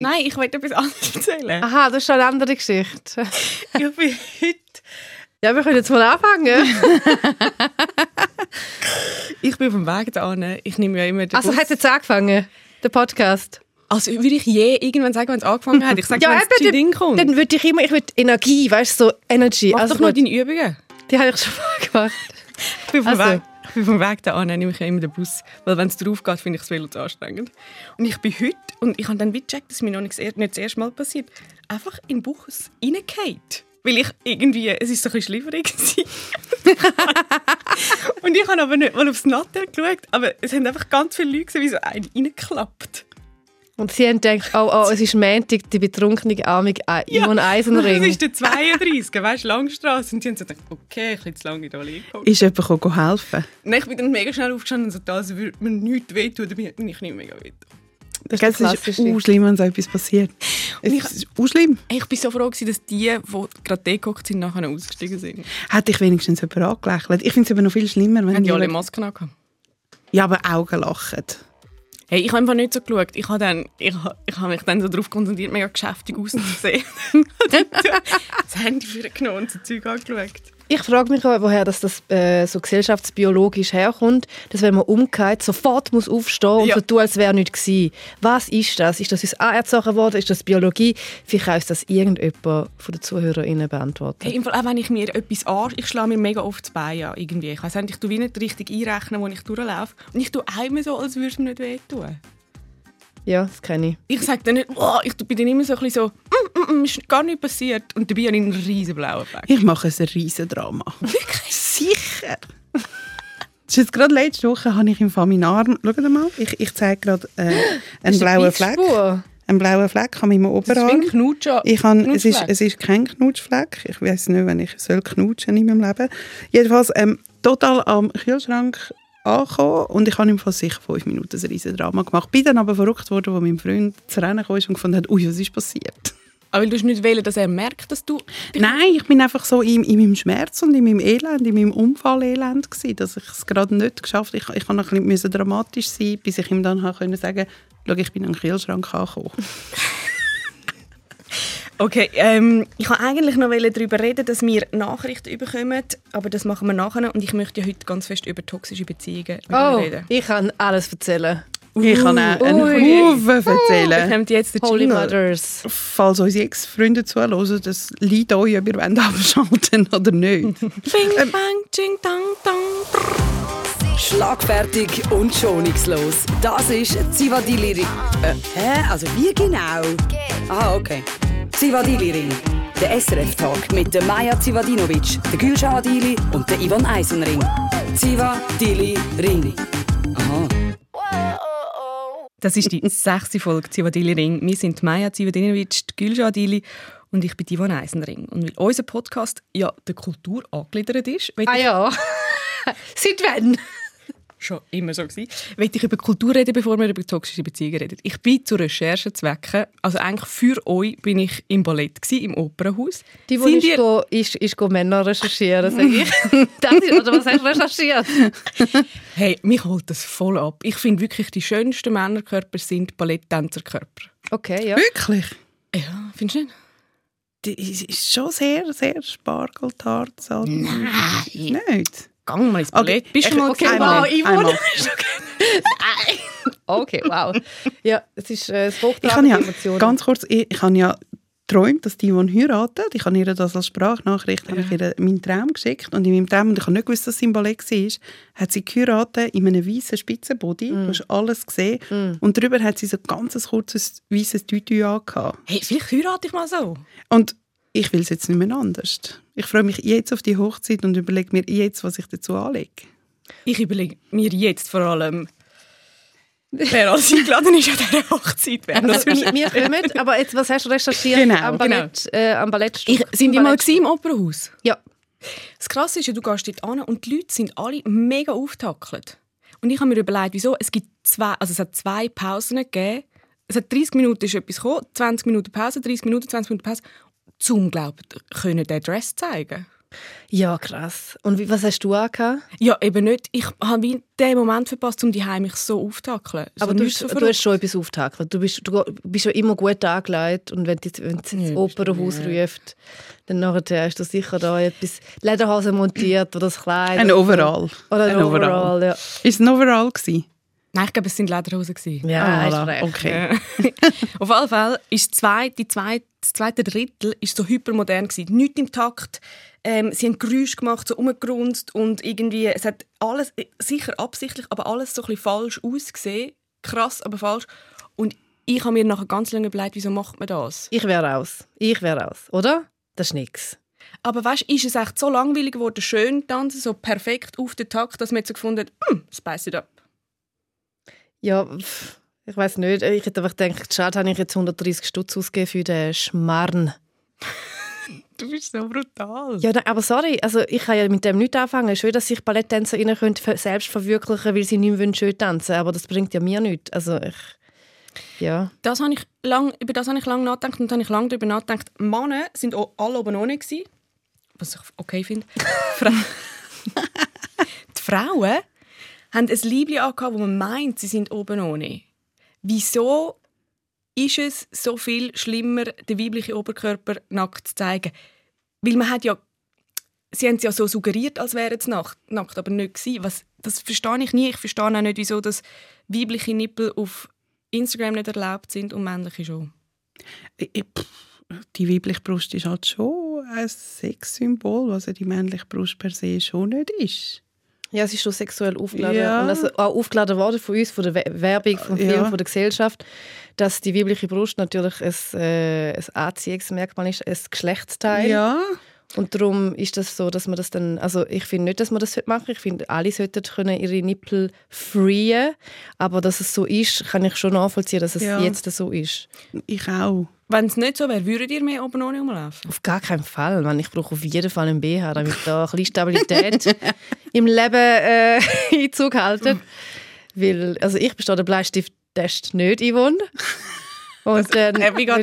Nein, ich wollte etwas anderes erzählen. Aha, das ist schon eine andere Geschichte. Ich bin heute... Ja, wir können jetzt mal anfangen. Ich bin auf dem Weg dahin. Ich nehme ja immer den Also Bus. hat jetzt angefangen, der Podcast. Also würde ich je irgendwann sagen, wenn es angefangen hat? Ich sage, wenn es zu Ding kommt. dann würde ich immer, ich würde Energie, weißt du, so Energy. Mach also doch gut, deine Übungen. die habe ich schon mal gemacht. Ich bin vom Also. Weg, vom Weg dahin, nehme ich immer den Bus. Weil wenn es drauf geht, finde ich das Velo zu anstrengend. Und ich bin heute, und ich habe dann gecheckt, dass mir noch nicht nicht das erste Mal passiert, einfach in den Bus reingefallen. Weil ich irgendwie, es ist so ein bisschen schlieferig. Und ich habe aber nicht mal aufs Nattel geschaut, aber es haben einfach ganz viele Leute gesehen, wie so ein reingeklappt. Und sie haben gedacht, oh, oh, es ist Montag, die betrunkene Armig Ivan Eisenring. Das ist der 32, weißt du, Langstrasse. Und sie haben so gedacht, okay, ich habe zu lange da liegen. Ist jemand gekommen helfen? Nein, ich bin dann mega schnell aufgestanden und so, da als würde mir nichts wehtun, dabei hat mir nicht mega wehtun. Das Gell, ist Es ist auch schlimm, wenn so etwas passiert. Es ich- ist auch schlimm. Ich war so froh, dass die, die gerade dort sind, nachher ausgestiegen sind. Hätte ich wenigstens jemand angelächelt. Ich finde es aber noch viel schlimmer, wenn Haben die alle Masken angehabt? Ja, aber Augen lachen. Hey, ich habe einfach nicht so geschaut. Ich habe, ich, ich habe mich dann so darauf konzentriert, mega geschäftig auszusehen. das Handy vorgenommen und so Zeug angeschaut. Ich frage mich auch, woher das, das äh, so gesellschaftsbiologisch herkommt, dass wenn man umgeht, sofort muss aufstehen und Ja. so tun, als wäre nichts gewesen. Was ist das? Ist das uns anerzogen worden? Ist das Biologie? Vielleicht kann uns das irgendjemand von den ZuhörerInnen beantworten. Hey, im Fall, auch wenn ich mir etwas an... Ich schlage mir mega oft das Bein an, irgendwie. Ich weiss nicht, ich tue wie nicht richtig einrechnen, wo ich durchlaufe. Und ich tue immer so, als würde es mir nicht wehtun. Ja, das kenne ich. Ich sage dann nicht, oh, ich bin dann immer so ein bisschen so, mm, mm, mm, ist gar nichts passiert. Und dabei habe ich einen riesen blauen Fleck. Ich mache ein riesen Drama. Wirklich? Sicher. Das ist jetzt gerade letzte Woche habe ich im Fall meinen Arm. Schau mal, ich, ich zeige gerade äh, einen blauen Fleck. Einen blauen Fleck an meinem Das ist Oberarm. ein Knutsch. Ich habe, es, ist, es ist kein Knutschfleck. Ich weiß nicht, wenn ich soll knutschen in meinem Leben. Jedenfalls ähm, total am Kühlschrank angekommen und ich habe im Fall sicher fünf Minuten ein riesen Drama gemacht. Bin dann aber verrückt worden, wo mein Freund zu Rennen kam und gefunden hat, ui, was ist passiert? Aber weil du nicht wählen, dass er merkt, dass du... Nein, ich bin einfach so in, in meinem Schmerz und in meinem Elend, in meinem Unfallelend gewesen, dass ich es gerade nicht geschafft habe. Ich, ich noch ein bisschen dramatisch sein, bis ich ihm dann können sagen schau, ich bin an den Kühlschrank angekommen. Okay, ähm, ich wollte eigentlich noch darüber reden, dass wir Nachrichten bekommen, aber das machen wir nachher. Und ich möchte ja heute ganz fest über toxische Beziehungen Oh, reden. ich kann alles erzählen. Ich kann auch einen. Haufen erzählen. Kommt jetzt der Holy Jingle. Mothers. Falls unsere Ex-Freunde zuhören, das liegt euch, ob ihr wollt abschalten oder nicht. Bing, bang, ching, dang, dang. Schlagfertig und schonungslos. Das ist Zivadili. Äh, hä? Also wie genau? Ah, okay. Zivadili Ring. Der SRF-Tag mit der Maja Zivadinovic, der Gülşah Adili und der Ivan Eisenring. Zivadili Ring. Aha. Das ist die sechste Folge Zivadili Ring. Wir sind Maja Zivadinovic, die Gülşah Adili und ich bin Ivan Eisenring. Und weil unser Podcast ja der Kultur angegliedert ist, Ah ja. Seit wann? Schon immer so gewesen, will ich über Kultur reden, bevor wir über toxische Beziehungen reden. Ich bin zu Recherchezwecken, also eigentlich für euch bin ich im Ballett gewesen, im Opernhaus. Die, die Sind ihr- go, ist, ist go Männer recherchieren, sage ich. das ist, oder was hast du recherchiert? Hey, mich holt das voll ab. Ich finde wirklich, die schönsten Männerkörper sind Balletttänzerkörper. Okay, ja. Wirklich? Ja, findest du nicht? Die ist schon sehr, sehr spargeltart. So. Nein. Nicht? Gang mal ins Ballett. Okay, Bist du mal okay, gesehen? wow, Einmal, ich einmal. Okay, wow. Ja, es ist äh, das Ich habe hochtrabende ja, Emotionen. ganz kurz, ich, ich habe ja geträumt, dass die Yvonne heiratet. Ich habe ihr das als Sprachnachricht habe ich ihr meinen Traum geschickt. Und in meinem Traum, und ich habe nicht gewusst, dass sie im Ballett war, hat sie geheiratet in einem weißen Spitzenbody. Du hast alles gesehen. Und darüber hat sie so ganz ein kurzes weißes Tütü angehabt. Hey, vielleicht heirate ich mal so. Und ich will es jetzt nicht mehr anders. Ich freue mich jetzt auf die Hochzeit und überlege mir jetzt, was ich dazu anlege. Ich überlege mir jetzt vor allem, wer alles eingeladen ist an dieser Hochzeit. Wer das Also, wir, wir kommen, aber jetzt, was hast du recherchiert Genau, am Ballett, äh, am Ballettstück? ich, sind die mal im Opernhaus? Ja. Das Krasse ist ja, du gehst dort an und die Leute sind alle mega aufgetackelt. Und ich habe mir überlegt, wieso. Es gibt zwei, also es hat zwei Pausen gegeben. Es hat 30 Minuten ist etwas gekommen, 20 Minuten Pause, 30 Minuten, 20 Minuten Pause. Zum glauben, können den Dress zeigen. Ja, krass. Und wie, was hast du angehabt? Ja, eben nicht. Ich habe den Moment verpasst, um die mich so aufzutackeln. So Aber du, nicht hast, so du hast schon etwas aufgetackelt. Du bist, du bist ja immer gut angelegt und wenn du wenn du ins Ja, Opernhaus ruft, dann nachher hast du sicher da etwas Lederhosen montiert oder das Kleid. Ein Overall. Oder ein, Ein Overall, Overall. ja. Ist es ein Overall gewesen? Nein, ich glaube, es sind Lederhosen. gewesen. Ja, Ah, recht. Okay. Auf jeden Fall ist das zweite, die zweite, das zweite Drittel ist so hypermodern gewesen. Nicht im Takt. Ähm, sie haben Geräusche gemacht, so umgerunzt und irgendwie, es hat alles, sicher absichtlich, aber alles so ein bisschen falsch ausgesehen. Krass, aber falsch. Und ich habe mir nachher ganz lange überlegt, wieso macht man das? Ich wäre raus. Ich wäre raus, oder? Das ist nichts. Aber weißt, ist es echt so langweilig geworden, schön tanzen, so perfekt auf den Takt, dass man jetzt so gefunden hat, hm, spice it up. Ja, ich weiß nicht. Ich hätte einfach gedacht, schade, habe ich jetzt 130 Stutz ausgegeben für den Schmarrn. Du bist so brutal. Ja, nein, aber sorry, also ich kann ja mit dem nicht anfangen. Schön, dass sich Balletttänzerinnen können selbst verwirklichen weil sie nicht mehr schön tanzen aber das bringt ja mir nichts. Also ich, ja. Das habe ich lang, über das habe ich lange nachgedacht und habe ich lange darüber nachgedacht. Männer sind auch alle oben ohne gewesen, was ich okay finde. Die Frauen haben ein Liebling angehabt, wo man meint, sie sind oben ohne. Wieso ist es so viel schlimmer, den weiblichen Oberkörper nackt zu zeigen? Weil man hat ja sie haben es ja so suggeriert, als wären sie nackt, nackt aber nicht gewesen. Was, das verstehe ich nie. Ich verstehe auch nicht, wieso das weibliche Nippel auf Instagram nicht erlaubt sind und männliche schon. Ich- Die weibliche Brust ist halt schon ein Sexsymbol, was ja die männliche Brust per se schon nicht ist. Ja, es ist schon sexuell aufgeladen. Ja. Und also auch aufgeladen worden von uns, von der We- Werbung, vom Film, Ja. von der Gesellschaft, dass die weibliche Brust natürlich ein, äh, ein Anziehungsmerkmal ist, ein Geschlechtsteil. Ja, Und darum ist das so, dass man das dann, also ich finde nicht, dass man das machen sollte. Ich finde, alle sollten können ihre Nippel freeen. Aber dass es so ist, kann ich schon nachvollziehen, dass es Ja. jetzt so ist. ich auch. Wenn es nicht so wäre, würdet ihr mehr oben ohne rumlaufen? Auf gar keinen Fall. Man, ich brauche auf jeden Fall einen BH, damit da ein bisschen Stabilität im Leben äh, Einzug halten. Weil, also ich bestehe den Bleistifttest nicht, Yvonne. Und der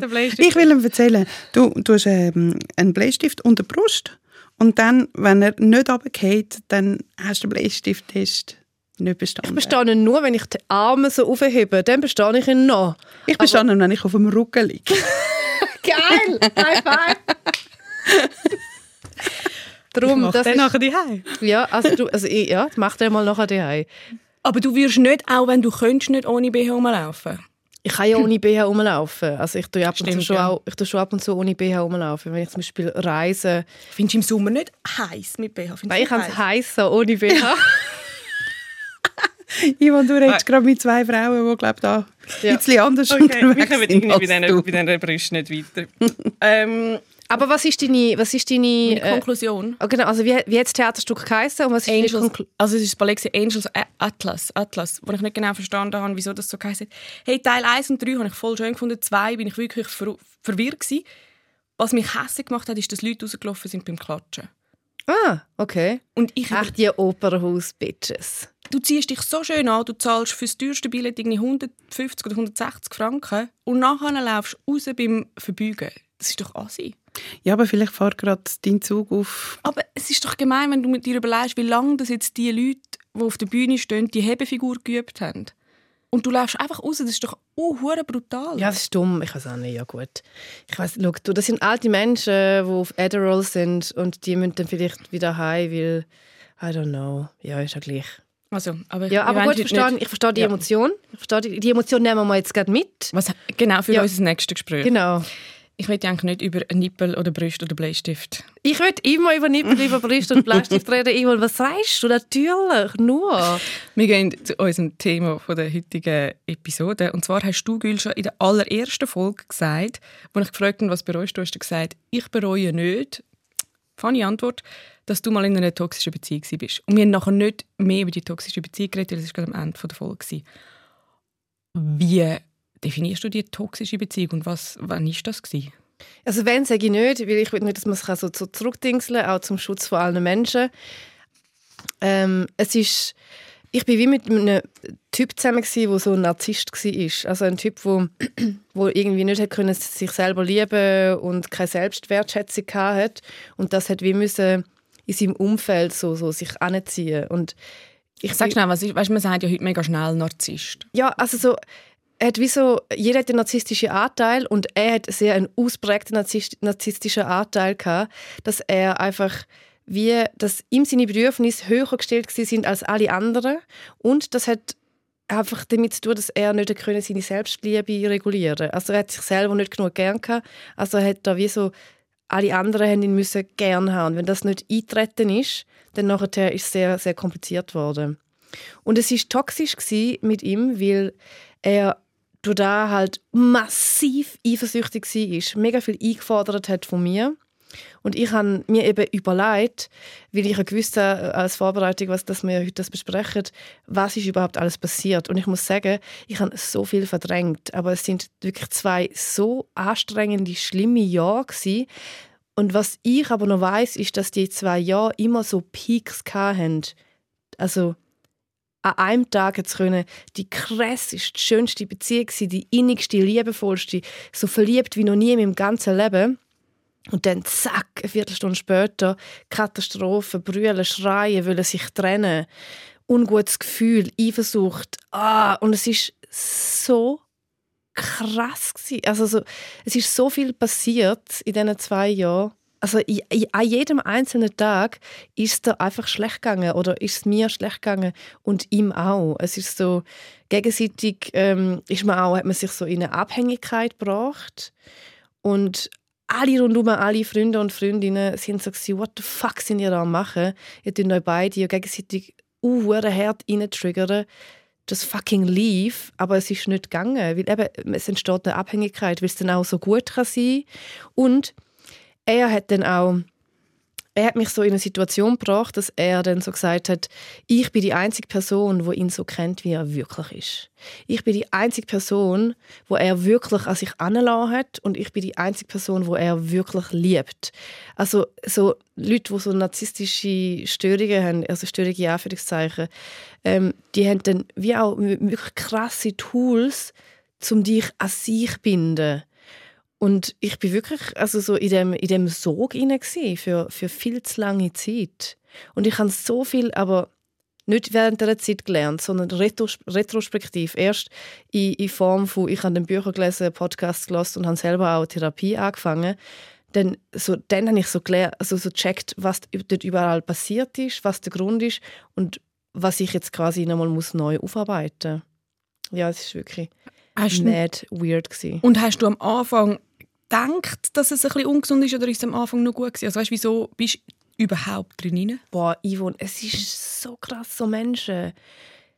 Bleistift? Ich will ihm erzählen, du, du hast ähm, einen Bleistift unter Brust und dann, wenn er nicht runterfällt, dann hast du den Bleistifttest nicht bestanden. ich bestehe ihn nur, wenn ich die Arme so aufhebe. Dann bestehe ich ihn noch. Ich bestehe ihn, wenn ich auf dem Rücken liege. Geil! High five! Darum, das ist, nachher die ja, also du, also ich, ja, mach den mal nachher daheim. Aber du würdest nicht, auch wenn du könntest, nicht ohne BH rumlaufen. Ich kann ja ohne BH rumlaufen. Also ich tue ab und zu schon, ja. auch, ich tue schon ab und zu ohne BH rumlaufen. Wenn ich zum Beispiel reise. Findest du im Sommer nicht heiß mit BH? Findest Nein, ich kann es heiß? so, ohne BH. Ivan, du redest gerade mit zwei Frauen, die, glaube da Ja. ein bisschen anders Okay, wir unterwegs kommen sind irgendwie bei als diesen, bei diesen Brüsten nicht weiter. ähm, Aber was ist deine, was ist deine, meine äh, Konklusion. oh, genau, also wie, wie hat das Theaterstück geheißen und was ist deine Angels, Konklu also es ist das Ballett Angels Atlas, Atlas, wo ich nicht genau verstanden habe, wieso das so geheißen hat. Hey, Teil 1 und 3 habe ich voll schön gefunden, 2 bin ich wirklich ver verwirrt gewesen. Was mich hässlich gemacht hat, ist, dass Leute rausgelaufen sind beim Klatschen. Ah, okay. Und ich Ach, die Opernhaus-Bitches. du ziehst dich so schön an, du zahlst für das teuerste Billett irgendwie 150 oder 160 Franken und nachher laufst du raus beim Verbeugen. Das ist doch assi. Ja, aber vielleicht fährt gerade dein Zug auf. Aber es ist doch gemein, wenn du mit dir überlegst, wie lange das jetzt die Leute, die auf der Bühne stehen, die Hebefigur geübt haben. Und du läufst einfach raus, das ist doch hure brutal. Ja, das ist dumm. Ich weiß auch nicht. Ja, gut. Ich weiß, schau, du, das sind alte Menschen, die auf Adderall sind und die müssen dann vielleicht wieder heim, weil, I don't know. Ja, ist ja gleich. Also, aber Ja, aber gut, verstehe, nicht- ich verstehe die Ja. Emotion. Ich verstehe die, die Emotion nehmen wir jetzt gerade mit. Was, genau, für Ja. unser nächstes Gespräch. Genau. Ich will eigentlich nicht über Nippel oder Brust oder Bleistift. Ich will immer über Nippel, über Brust und Bleistift reden. Ivan, was sagst du? Natürlich, nur. Wir gehen zu unserem Thema von der heutigen Episode. Und zwar hast du, Gül, schon in der allerersten Folge gesagt, wo ich gefragt habe, was bereust du, hast du gesagt, ich bereue nicht, funny Antwort, dass du mal in einer toxischen Beziehung bist. Und wir haben nachher nicht mehr über die toxische Beziehung geredet, weil das war gerade am Ende der Folge. gewesen. Wie definierst du die toxische Beziehung und was, wann war das? Gewesen? Also wenn, sage ich nicht, weil ich will nicht, dass man sich so, zurückdingseln auch zum Schutz von allen Menschen. Ähm, es ist, ich bin wie mit einem Typ zusammen gsi, der so ein Narzisst war. Also ein Typ, wo, wo irgendwie nicht hat können sich selber lieben und keine Selbstwertschätzung hatte. Und das hat wie müssen in seinem Umfeld so, so sich anziehen. Und ich sag schnell, was ist, weißt, man sagt ja heute mega schnell Narzisst. Ja, also so, er hat wie so, jeder hat einen narzisstischen Anteil und er hat sehr einen ausprägten narzisstischen Anteil gehabt, dass er einfach wie, dass ihm seine Bedürfnisse höher gestellt sind als alle anderen und das hat einfach damit zu tun, dass er nicht können seine Selbstliebe regulieren Also er hat sich selber nicht genug gern gehabt. Also er hat da wie so alle anderen haben ihn müssen gern haben. Wenn das nicht eintreten ist, dann nachher ist es sehr, sehr kompliziert worden. Und es ist toxisch mit ihm, weil er durch da halt massiv eifersüchtig war, mega viel eingefordert hat von mir und ich habe mir eben überlegt, weil ich gewusst habe, als Vorbereitung, was, dass wir heute das besprechen, was ist überhaupt alles passiert. Und ich muss sagen, ich habe so viel verdrängt. Aber es sind wirklich zwei so anstrengende, schlimme Jahre gewesen. Und was ich aber noch weiß, ist, dass die zwei Jahre immer so Peaks hatten. Also an einem Tag jetzt können die krasseste, schönste Beziehung sein, die innigste, liebevollste, so verliebt wie noch nie in meinem ganzen Leben. Und dann zack, eine Viertelstunde später, Katastrophe, brüllen, schreien, wollen sich trennen, ungutes Gefühl, Eifersucht. Ah, und es ist so krass. Also so, es ist so viel passiert in diesen zwei Jahren. Also an jedem einzelnen Tag ist es einfach schlecht gegangen oder ist mir schlecht gegangen und ihm auch. Es ist so gegenseitig ähm, ist man auch, hat man sich so in eine Abhängigkeit gebracht und alle rundum, alle Freunde und Freundinnen sind so gewesen, what the fuck sind ihr da am machen? Ihr tut euch beide gegenseitig uh, hart reintriggern. Das fucking lief, aber es ist nicht gegangen, weil eben, es entsteht eine Abhängigkeit, weil es dann auch so gut kann sein Und er hat dann auch er hat mich so in eine Situation gebracht, dass er dann so gesagt hat, ich bin die einzige Person, wo ihn so kennt, wie er wirklich ist. Ich bin die einzige Person, wo er wirklich an sich anlassen hat und ich bin die einzige Person, wo er wirklich liebt. Also so Leute, die so narzisstische Störungen haben, also Störungen Anführungszeichen, ähm, die haben dann wie auch wirklich krasse Tools, um dich an sich zu binden. Und ich bin wirklich also so in dem, in dem Sog für, für viel zu lange Zeit. Und ich habe so viel, aber nicht während der Zeit gelernt, sondern retrospektiv. Erst in, in Form von, ich habe den Bücher gelesen, Podcasts gelesen und habe selber auch Therapie angefangen. Dann, so, dann habe ich so also so gecheckt, was dort überall passiert ist, was der Grund ist und was ich jetzt quasi nochmal muss neu aufarbeiten muss. Ja, es ist wirklich hast mad weird gewesen. Und hast du am Anfang gedacht, dass es ein bisschen ungesund ist oder ist es am Anfang noch gut gewesen? Also weißt, wieso bist du überhaupt drin? Boah, Yvonne, es ist so krass, so Menschen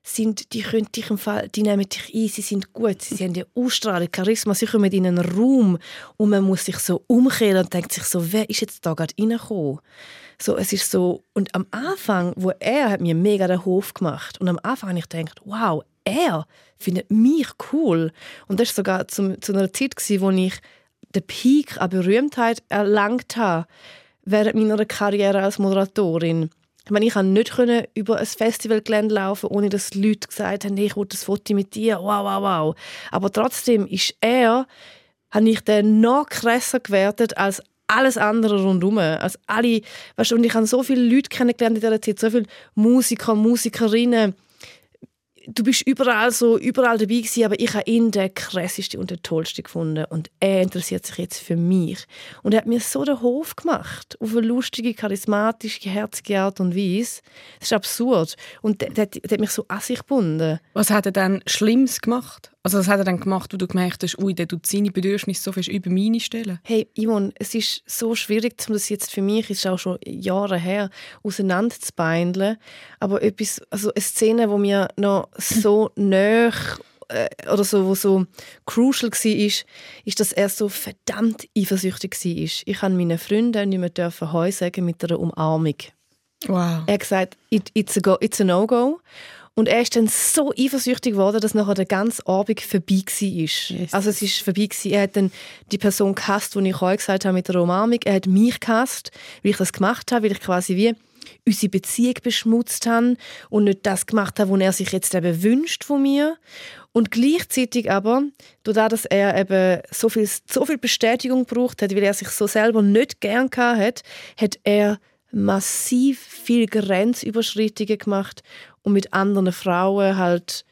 sind, die können dich im Fall, die nehmen dich ein, sie sind gut, sie haben die Ausstrahlung, Charisma, sie kommen in einen Raum und man muss sich so umkehren und denkt sich so, wer ist jetzt da gerade reingekommen? So, es ist so, und am Anfang, wo er hat mir mega den Hof gemacht und am Anfang habe ich gedacht, wow, er findet mich cool. Und das war sogar zum, zu einer Zeit, gewesen, wo ich den Peak an Berühmtheit erlangt habe während meiner Karriere als Moderatorin. Ich meine, ich konnte nicht über ein Festivalgelände laufen, ohne dass Leute gesagt haben, hey, ich will das Foto mit dir, wow, wow, wow. Aber trotzdem ist er, habe ich den noch krasser gewertet als alles andere rundherum. Als alle, weißt du, und ich habe so viele Leute kennengelernt in dieser Zeit, so viele Musiker, Musikerinnen, du bist überall so überall dabei gewesen, aber ich habe ihn der krasseste und der tollste gefunden und er interessiert sich jetzt für mich und er hat mir so den Hof gemacht auf eine lustige, charismatische, herzige Art und Weise. Das ist absurd und der, der, der hat mich so an sich gebunden. Was hat er dann Schlimmes gemacht? Also was hat er dann gemacht, wo du gemerkt hast, ui, der tut seine Bedürfnisse so fest über meine stellen? Hey, Imon, es ist so schwierig, um das jetzt für mich, ist auch schon Jahre her, auseinanderzubeindeln. Aber etwas, also eine Szene, wo mir noch so äh, oder so, wo so crucial war, ist, ist, dass er so verdammt eifersüchtig war. Ich habe meinen Freunden nicht mehr dürfen Heu sagen mit einer Umarmung. Wow. Er hat gesagt, It, it's, a it's a no-go. Und er ist dann so eifersüchtig geworden, dass nachher der ganze Abend vorbei war. Yes. Also es ist vorbei gewesen. Er hat dann die Person gehasst, die ich euch gesagt habe mit der Umarmung. Er hat mich gehasst, weil ich das gemacht habe, weil ich quasi wie unsere Beziehung beschmutzt habe und nicht das gemacht habe, was er sich jetzt eben wünscht von mir. Und gleichzeitig aber, dadurch, dass er eben so viel, so viel Bestätigung gebraucht hat, weil er sich so selber nicht gern hat, hat er massiv viel Grenzüberschreitungen gemacht und mit anderen Frauen halt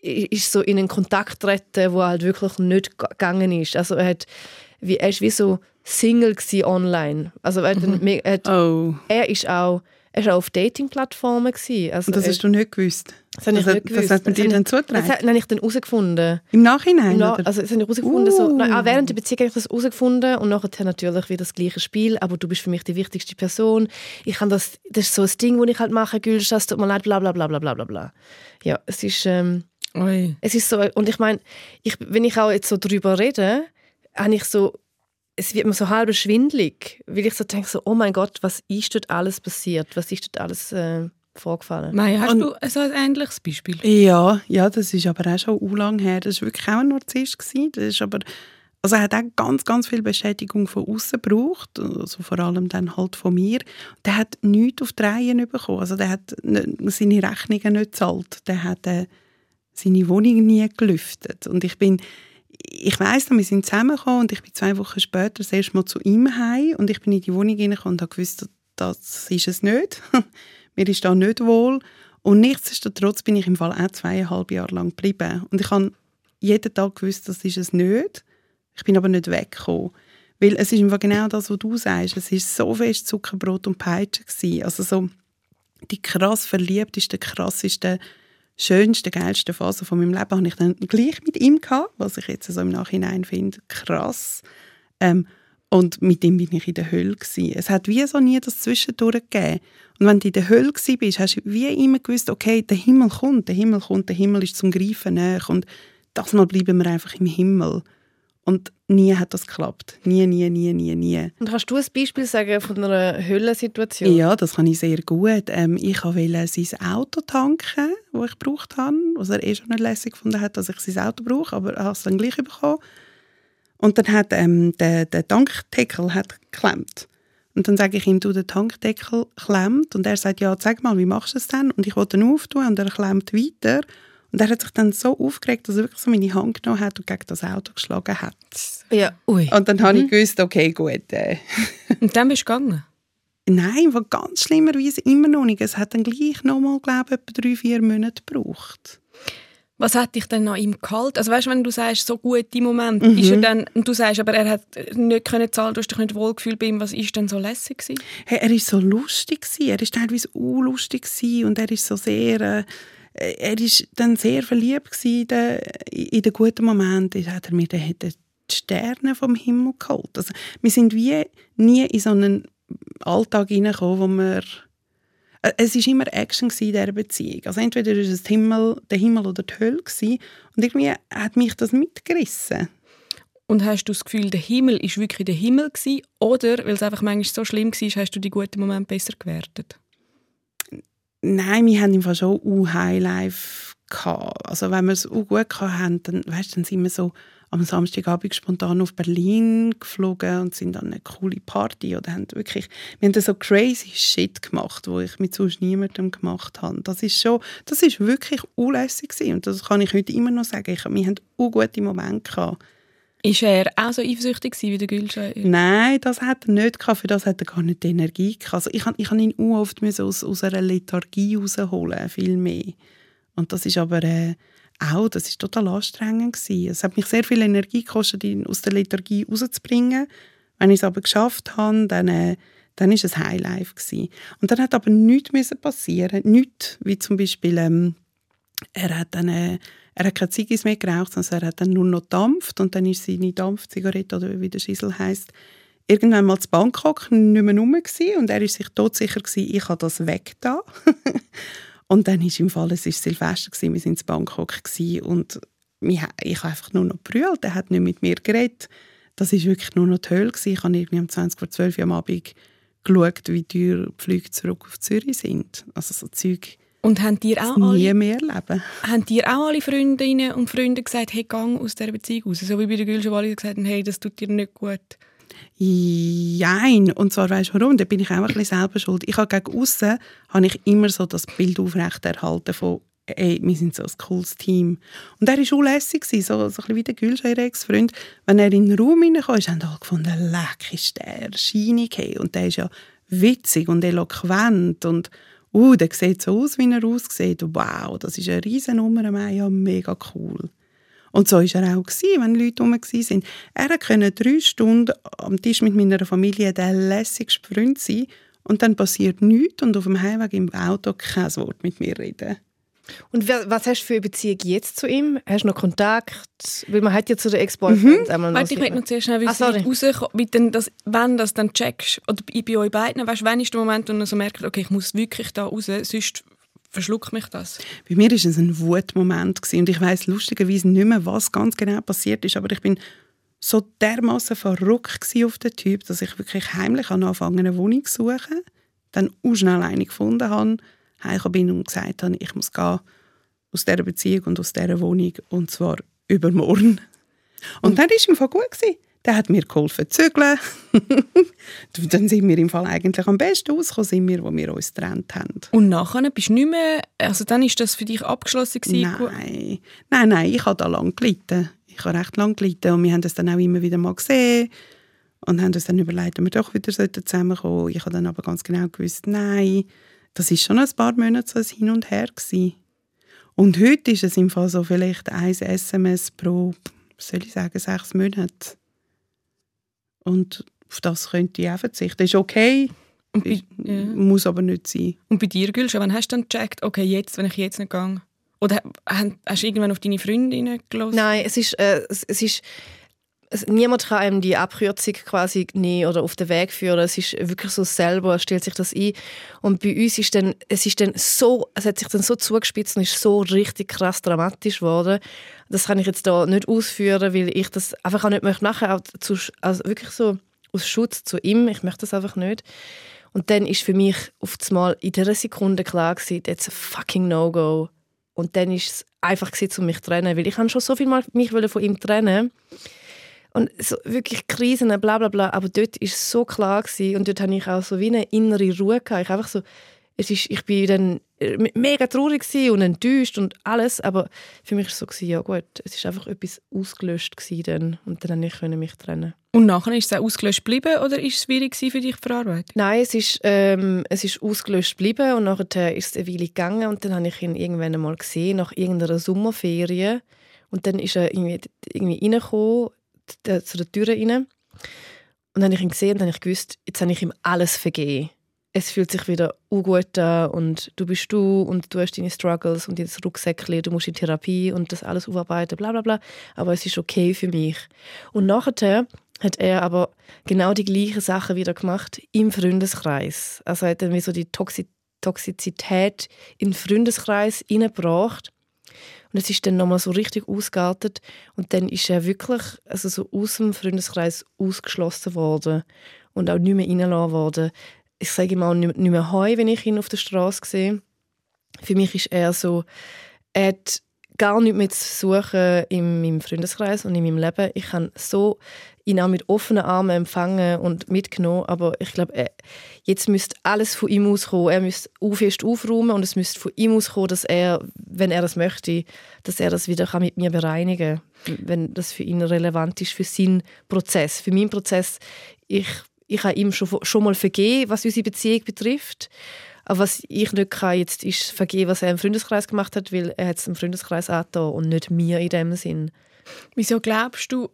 ist so in einen Kontakt treten, wo halt wirklich nicht gegangen ist. Also er hat wie er ist wie so Single online. Also er, hat, Mhm. er, hat, Oh. er ist auch er ist auch auf Dating-Plattformen. Also Und das hast du nicht gewusst? das habe ich das, nicht hat- gewusst. Das hat man dir dann zugetragen? Das habe ich dann herausgefunden. Im Nachhinein? Ja, oder? also das habe ich herausgefunden. So, Uh. nein, auch während der Beziehung habe ich das herausgefunden und nachher natürlich wieder das gleiche Spiel, aber du bist für mich die wichtigste Person. Ich kann das, das ist so ein Ding, das ich halt mache, Gülsch, das tut mir leid, bla bla bla bla bla bla bla. Ja, es ist, ähm, Ui. es ist so, und ich meine, ich, wenn ich auch jetzt so drüber rede, habe ich so, es wird mir so halb schwindlig, weil ich so denke, so, oh mein Gott, was ist dort alles passiert? Was ist dort alles äh, vorgefallen? Maya, hast Und- du so ein ähnliches Beispiel? Ja, ja, das ist aber auch schon lang her. Das war wirklich auch ein Narzisst. gewesen. Das ist aber, also er hat auch ganz, ganz viel Bestätigung von außen gebraucht, also vor allem dann halt von mir. Der hat nichts auf die bekommen. Also der hat ne- seine Rechnungen nicht gezahlt. Der hat äh, seine Wohnung nie gelüftet. Und ich bin, ich noch, wir sind zusammengekommen und ich bin zwei Wochen später das erste Mal zu ihm heim und ich bin in die Wohnung reingekommen und habe gewusst, das ist es nicht. Mir ist da nicht wohl. Und nichtsdestotrotz bin ich im Fall auch zweieinhalb Jahre lang geblieben. Und ich habe jeden Tag gewusst, das ist es nicht. Ich bin aber nicht weggekommen. Weil es ist genau das, was du sagst. Es ist so fest Zuckerbrot und Peitsche gewesen. Also so die krass verliebteste, krasseste, schönste, geilste Phase von meinem Leben habe ich dann gleich mit ihm gehabt, was ich jetzt so im Nachhinein finde, krass. Ähm, und mit ihm bin ich in der Hölle gewesen. Es hat wie so nie das Zwischendurch gegeben. Und wenn du in der Hölle gewesen bist, hast du wie immer gewusst, okay, der Himmel kommt, der Himmel kommt, der Himmel ist zum Greifen näher und das Mal bleiben wir einfach im Himmel. Und nie hat das geklappt. Nie, nie, nie, nie, nie. Und kannst du ein Beispiel sagen von einer Höllensituation? Ja, das kann ich sehr gut. Ähm, ich wollte sein Auto tanken, das ich gebraucht habe, was er eh schon nicht lässig gefunden hat, dass ich sein Auto brauche, aber er hat es dann gleich bekommen. Und dann hat ähm, der, der Tankdeckel hat geklemmt. Und dann sage ich ihm, du, der Tankdeckel klemmt. Und er sagt, ja, sag mal, wie machst du es denn? Und ich wollte ihn auftun und er klemmt weiter. Und er hat sich dann so aufgeregt, dass er wirklich so meine Hand genommen hat und gegen das Auto geschlagen hat. Ja. Ui. Und dann habe ich gewusst, okay, gut, äh, Und dann bist du gegangen? Nein, was ganz schlimmerweise immer noch nicht. Es hat dann gleich noch mal, glaube ich, etwa drei, vier Monate gebraucht. Was hat dich denn an ihm gehalten? Also weißt, wenn du sagst, so gute Moment, Mhm. ist er dann, und du sagst, aber er hat nicht können zahlen, du hast dich nicht wohlgefühlt bei ihm, was ist denn so lässig gewesen? Hey, er ist so lustig gewesen. Er ist teilweise unlustig gewesen und er ist so sehr, äh, er ist dann sehr verliebt in den- In den guten Momenten hat er mir dann die Sterne vom Himmel geholt. Also, wir sind wie nie in so einen Alltag hineingekommen, wo wir Äh, es ist immer Action in dieser Beziehung. Also entweder ist es Himmel, der Himmel oder die Hölle gewesen. und irgendwie hat mich das mitgerissen. Und hast du das Gefühl, der Himmel ist wirklich der Himmel gewesen, oder, weil es einfach manchmal so schlimm war, hast du die guten Momente besser gewertet? Nein, wir haben im Fall schon u Highlife gehabt. Also wenn wir es u gut gehabt haben, dann, weißt, dann sind wir so am Samstagabend spontan auf Berlin geflogen und sind an eine coole Party oder haben wirklich, wir haben so crazy Shit gemacht, wo ich mit sonst niemandem gemacht habe. Das ist schon, das ist wirklich unlässig gewesen. und das kann ich heute immer noch sagen. Ich, wir haben u gute Momente gehabt. Ist er auch so eifersüchtig wie der Gülscha? Nein, das hat er nicht gehabt. Für das hat er gar nicht die Energie gehabt. Also ich, ich ihn u oft aus, aus einer Lethargie rausholen, viel mehr. Und das ist aber äh, auch, das ist total anstrengend gewesen. Es hat mich sehr viel Energie gekostet, ihn aus der Lethargie rauszubringen. Wenn ich es aber geschafft habe, dann, äh, dann ist es Highlife gewesen. Und dann hat aber nichts passieren, nichts, wie zum Beispiel ähm, er hat dann äh, er hat keine Ziggis mehr geraucht, sondern er hat dann nur noch dampft und dann ist seine Dampfzigarette oder wie der Schissel heißt irgendwann mal zu Bangkok nicht mehr rum und er ist sich todsicher gewesen, ich habe das weg da. und dann ist im Fall es ist Silvester gewesen, wir sind in Bangkok und ich habe einfach nur noch brüllt, er hat nicht mit mir geredet. Das ist wirklich nur noch die Hölle gewesen. Ich habe irgendwie um 20 vor 12 Uhr am Abend geschaut, wie teuer die Flüge zurück auf Zürich sind. Also so Zeug Und haben dir auch nie alle, mehr erleben. haben dir auch alle Freundinnen und Freunde gesagt, hey, gang aus dieser Beziehung raus? So wie bei der alle gesagt haben, hey, das tut dir nicht gut. Jein. Und zwar, weißt du warum? Da bin ich auch ein bisschen selber schuld. Ich habe gegen aussen habe ich immer so das Bild aufrechterhalten von ey, wir sind so ein cooles Team. Und er war unlässig, so, so ein bisschen wie der Gülscha, ihr Ex-Freund. Wenn er in den Raum hineinkam, haben alle gefunden, leck, ist der scheinig. Und der ist ja witzig und eloquent und uh, der sieht so aus, wie er aussieht. Wow, das ist eine riesen Nummer, Maya, mega cool. Und so war er auch, wenn Leute herum waren. Er konnte drei Stunden am Tisch mit meiner Familie der lässigste Freund sein und dann passiert nichts und auf dem Heimweg im Auto kein Wort mit mir reden. Und was hast du für eine Beziehung jetzt zu ihm? Hast du noch Kontakt? Weil man hat ja zu den Ex-Boyfriends mhm. einmal noch... Warte, ich möchte noch zuerst schnell wissen, ah, wie denn das, wenn das dann checkst, oder bei euch beiden, weißt, wann ist der Moment, wo man so merkt, okay, ich muss wirklich da raus, sonst verschluckt mich das? Bei mir war es ein Wutmoment und ich weiß lustigerweise nicht mehr, was ganz genau passiert ist, aber ich bin so dermaßen verrückt auf den Typ, dass ich wirklich heimlich angefangen eine Wohnung zu suchen, dann auch schnell eine gefunden habe, heimgekommen bin und gesagt habe, ich muss gehen aus dieser Beziehung und aus dieser Wohnung und zwar übermorgen. Und, und dann war es im Fall gut. Gewesen. Der hat mir geholfen zu zügeln. dann sind wir im Fall eigentlich am besten ausgekommen, sind wir, wo wir uns getrennt haben. Und nachher bist du nicht mehr, also dann ist das für dich abgeschlossen gewesen? Nein, nein, nein, ich habe da lang gelitten. Ich habe recht lang gelitten und wir haben das dann auch immer wieder mal gesehen und haben uns dann überlegt, ob wir doch wieder zusammenkommen Ich habe dann aber ganz genau gewusst, nein, das ist schon ein paar Monate so ein Hin und Her gewesen. Und heute ist es im Fall so vielleicht ein SMS pro, soll ich sagen, sechs Monate. Und auf das könnte ich auch verzichten. Das ist okay, und bei, ja. muss aber nicht sein. Und bei dir, Gülscha, wann hast du dann gecheckt, okay, jetzt, wenn ich jetzt nicht gehe? Oder hast du irgendwann auf deine Freundinnen gelassen? Nein, es ist, äh, es, es ist niemand kann einem die Abkürzung quasi nehmen oder auf den Weg führen. Es ist wirklich so selber, stellt sich das ein. Und bei uns ist dann, es ist dann so, es hat sich dann so zugespitzt und ist so richtig krass dramatisch geworden. Das kann ich jetzt da nicht ausführen, weil ich das einfach auch nicht möchte machen, auch zu, also wirklich so aus Schutz zu ihm. Ich möchte das einfach nicht. Und dann ist für mich auf einmal in dieser Sekunde klar gewesen, that's a fucking No-Go. Und dann ist es einfach um mich zu trennen, weil ich habe schon so viel mal mich von ihm trennen und so wirklich Krisen, bla bla bla. Aber dort war es so klar gewesen, und dort hatte ich auch so wie eine innere Ruhe. Gehabt. Ich einfach so, es ist, ich bin dann äh, mega traurig und enttäuscht und alles, aber für mich war es so, gewesen, ja gut, es ist einfach etwas ausgelöscht dann und dann konnte ich mich trennen. Und nachher ist es auch ausgelöscht geblieben oder ist es schwierig für dich zu verarbeiten? Nein, es ist, ähm, es ist ausgelöscht geblieben und nachher ist es eine Weile gegangen und dann habe ich ihn irgendwann einmal gesehen, nach irgendeiner Sommerferie und dann ist er irgendwie, irgendwie reingekommen äh, zu der Tür rein. Und dann habe ich ihn gesehen und dann habe ich gewusst, jetzt habe ich ihm alles vergeben. Es fühlt sich wieder gut an und du bist du und du hast deine Struggles und jetzt Rucksäckchen, du musst in Therapie und das alles aufarbeiten, bla bla bla. Aber es ist okay für mich. Und nachher hat er aber genau die gleichen Sachen wieder gemacht im Freundeskreis. Also hat er mir so die Toxi Toxizität in den Freundeskreis hineingebracht und es ist dann nochmal so richtig ausgeartet. Und dann ist er wirklich also so aus dem Freundeskreis ausgeschlossen worden und auch nicht mehr reingelassen worden. Ich sage ihm auch nicht mehr Heu, wenn ich ihn auf der Straße sehe. Für mich ist er so, er hat gar nichts mehr zu suchen in meinem Freundeskreis und in meinem Leben. Ich kann so ihn auch mit offenen Armen empfangen und mitgenommen. Aber ich glaube, jetzt müsste alles von ihm auskommen. Er müsste fest aufräumen und es müsste von ihm auskommen, dass er, wenn er das möchte, dass er das wieder mit mir bereinigen kann, wenn das für ihn relevant ist, für seinen Prozess. Für meinen Prozess, ich, ich habe ihm schon, schon mal vergeben, was unsere Beziehung betrifft. Aber was ich nicht kann jetzt, ist vergeben, was er im Freundeskreis gemacht hat, weil er es im Freundeskreis angetan und nicht mir in dem Sinn. Wieso glaubst du,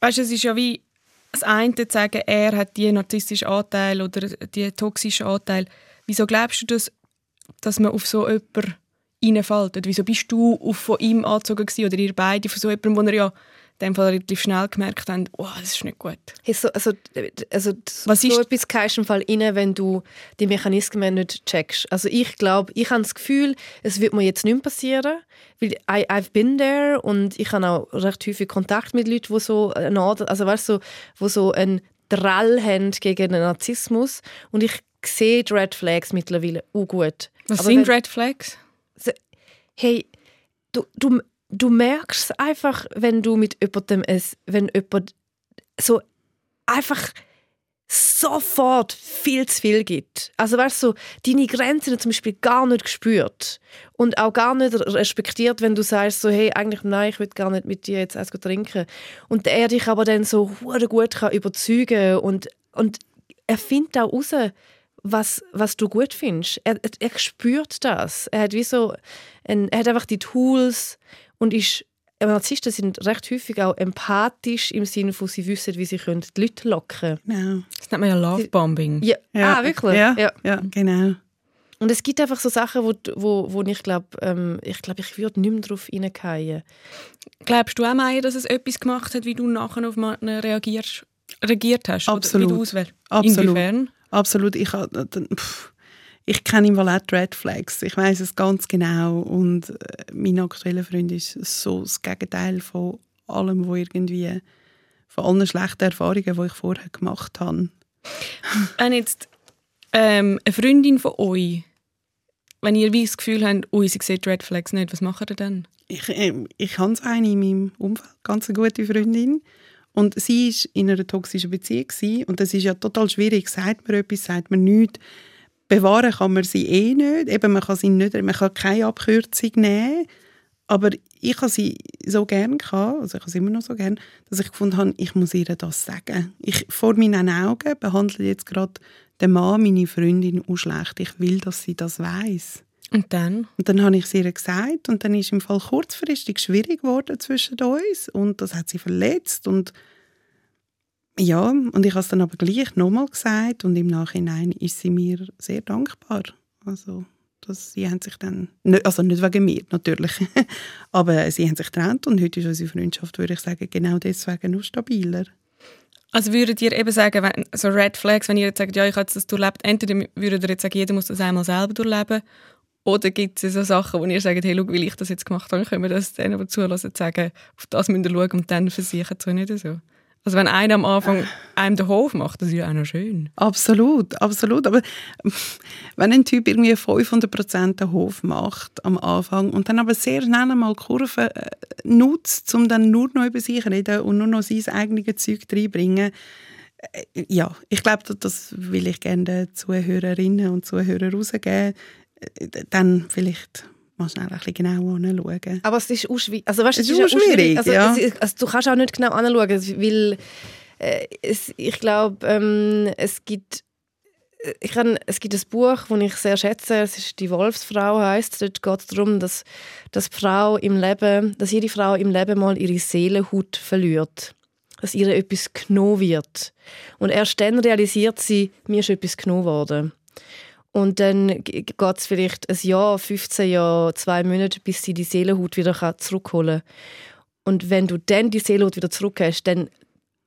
weißt, es ist ja wie das eine zu sagen, er hat die narzisstischen Anteil oder die toxischen Anteil. Wieso glaubst du, dass, dass man auf so jemanden reinfällt? Wieso bist du auf von ihm angezogen gewesen, oder ihr beide von so jemandem, wo er ja dem Fall relativ schnell gemerkt haben, oh, das ist nicht gut. Hey, so, also, also Was so ist etwas gehst im Fall rein, wenn du die Mechanismen nicht checkst. Also ich glaube, ich habe das Gefühl, es wird mir jetzt nicht mehr passieren, weil I, I've been there und ich habe auch recht häufig Kontakt mit Leuten, die so eine Art, also weißt du, wo so einen Drall haben gegen den Narzissmus und ich sehe die Red Flags mittlerweile auch gut. Was Aber sind wenn, Red Flags? Hey, du, du, du merkst es einfach, wenn du mit jemandem, es, wenn jemand so einfach sofort viel zu viel gibt. Also weißt du, so, deine Grenzen zum Beispiel gar nicht gespürt und auch gar nicht respektiert, wenn du sagst so, hey, eigentlich nein, ich will gar nicht mit dir jetzt eins trinken. Und er dich aber dann so gut kann überzeugen und, und er findet auch raus, was, was du gut findest. Er, er, er spürt das. Er hat wie so, ein, er hat einfach die Tools und ist Narzissten sind recht häufig auch empathisch im Sinne von, sie wissen, wie sie können die Leute locken Genau. Das nennt man ja Lovebombing. Ja. Ja. Ah, wirklich? Ja, ja. ja genau. Und es gibt einfach so Sachen, wo, wo, wo ich glaube, ähm, ich, glaub, ich würde nicht mehr darauf reingehen. Glaubst du auch, Maya, dass es etwas gemacht hat, wie du nachher auf reagierst, reagiert hast? Absolut. Oder wie du auswählst? Absolut. Inwiefern? Absolut. Ich, pff, ich kenne im die Red Flags. Ich weiß es ganz genau. Und äh, mein aktueller Freund ist so das Gegenteil von allem, wo irgendwie von allen schlechten Erfahrungen, die ich vorher gemacht habe. Wenn jetzt ähm, eine Freundin von euch, wenn ihr wie das Gefühl habt, ui, sie sieht Red Flags nicht, was macht ihr dann? Ich, ähm, ich habe eine in meinem Umfeld, ganz eine gute Freundin. Und sie war in einer toxischen Beziehung. Gewesen. Und das ist ja total schwierig. Sagt man etwas, sagt man nichts. Bewahren kann man sie eh nicht. Eben, man, kann sie nicht man kann keine Abkürzung nehmen. Aber ich habe sie so gerne gehabt, also ich habe sie immer noch so gerne, dass ich gefunden habe, ich muss ihr das sagen. Ich, vor meinen Augen behandle jetzt gerade der Mann meine Freundin auch schlecht. Ich will, dass sie das weiß. Und dann? Und dann habe ich es ihr gesagt und dann ist im Fall kurzfristig schwierig geworden zwischen uns und das hat sie verletzt und ja, und ich habe es dann aber gleich nochmal gesagt und im Nachhinein ist sie mir sehr dankbar. Also, dass sie haben sich dann, also nicht wegen mir natürlich, aber sie haben sich getrennt und heute ist unsere Freundschaft, würde ich sagen, genau deswegen noch stabiler. Also würdet ihr eben sagen, wenn, so Red Flags, wenn ihr jetzt sagt, ja, ich habe das durchlebt, entweder würdet ihr jetzt sagen, jeder muss das einmal selber durchleben, oder gibt es so Sachen, wo ihr sagt, hey, schau, weil ich das jetzt gemacht habe, können wir das denen, die zulassen, sagen, auf das müsst ihr schauen und dann versichern euch nicht so. Also wenn einer am Anfang einem den Hof macht, das ist ja auch noch schön. Absolut, absolut. Aber wenn ein Typ irgendwie 500% den Hof macht am Anfang und dann aber sehr schnell einmal Kurven äh, nutzt, um dann nur noch über sich reden und nur noch sein eigenes Zeug reinbringen, äh, ja, ich glaube, das- das will ich gerne den Zuhörerinnen und Zuhörern rausgeben. Äh, Dann vielleicht mal schnell ein bisschen genauer anschauen. Aber es ist auch schwierig. Also, weißt, Es es ist ist schwierig, Also, ja. es also, du kannst auch nicht genau anschauen, weil äh, es, ich glaube, ähm, es gibt äh, ich kann, es gibt ein Buch, das ich sehr schätze. Es ist die Wolfsfrau heißt. Dort geht es darum, dass, dass Frau im Leben, dass jede Frau im Leben mal ihre Seelenhaut verliert, dass ihr etwas genommen wird. Und erst dann realisiert sie, mir ist etwas genommen worden. Und dann geht es vielleicht ein Jahr, 15 Jahre, zwei Monate, bis sie die Seelenhaut wieder zurückholen kann. Und wenn du dann die Seelenhaut wieder zurück hast, dann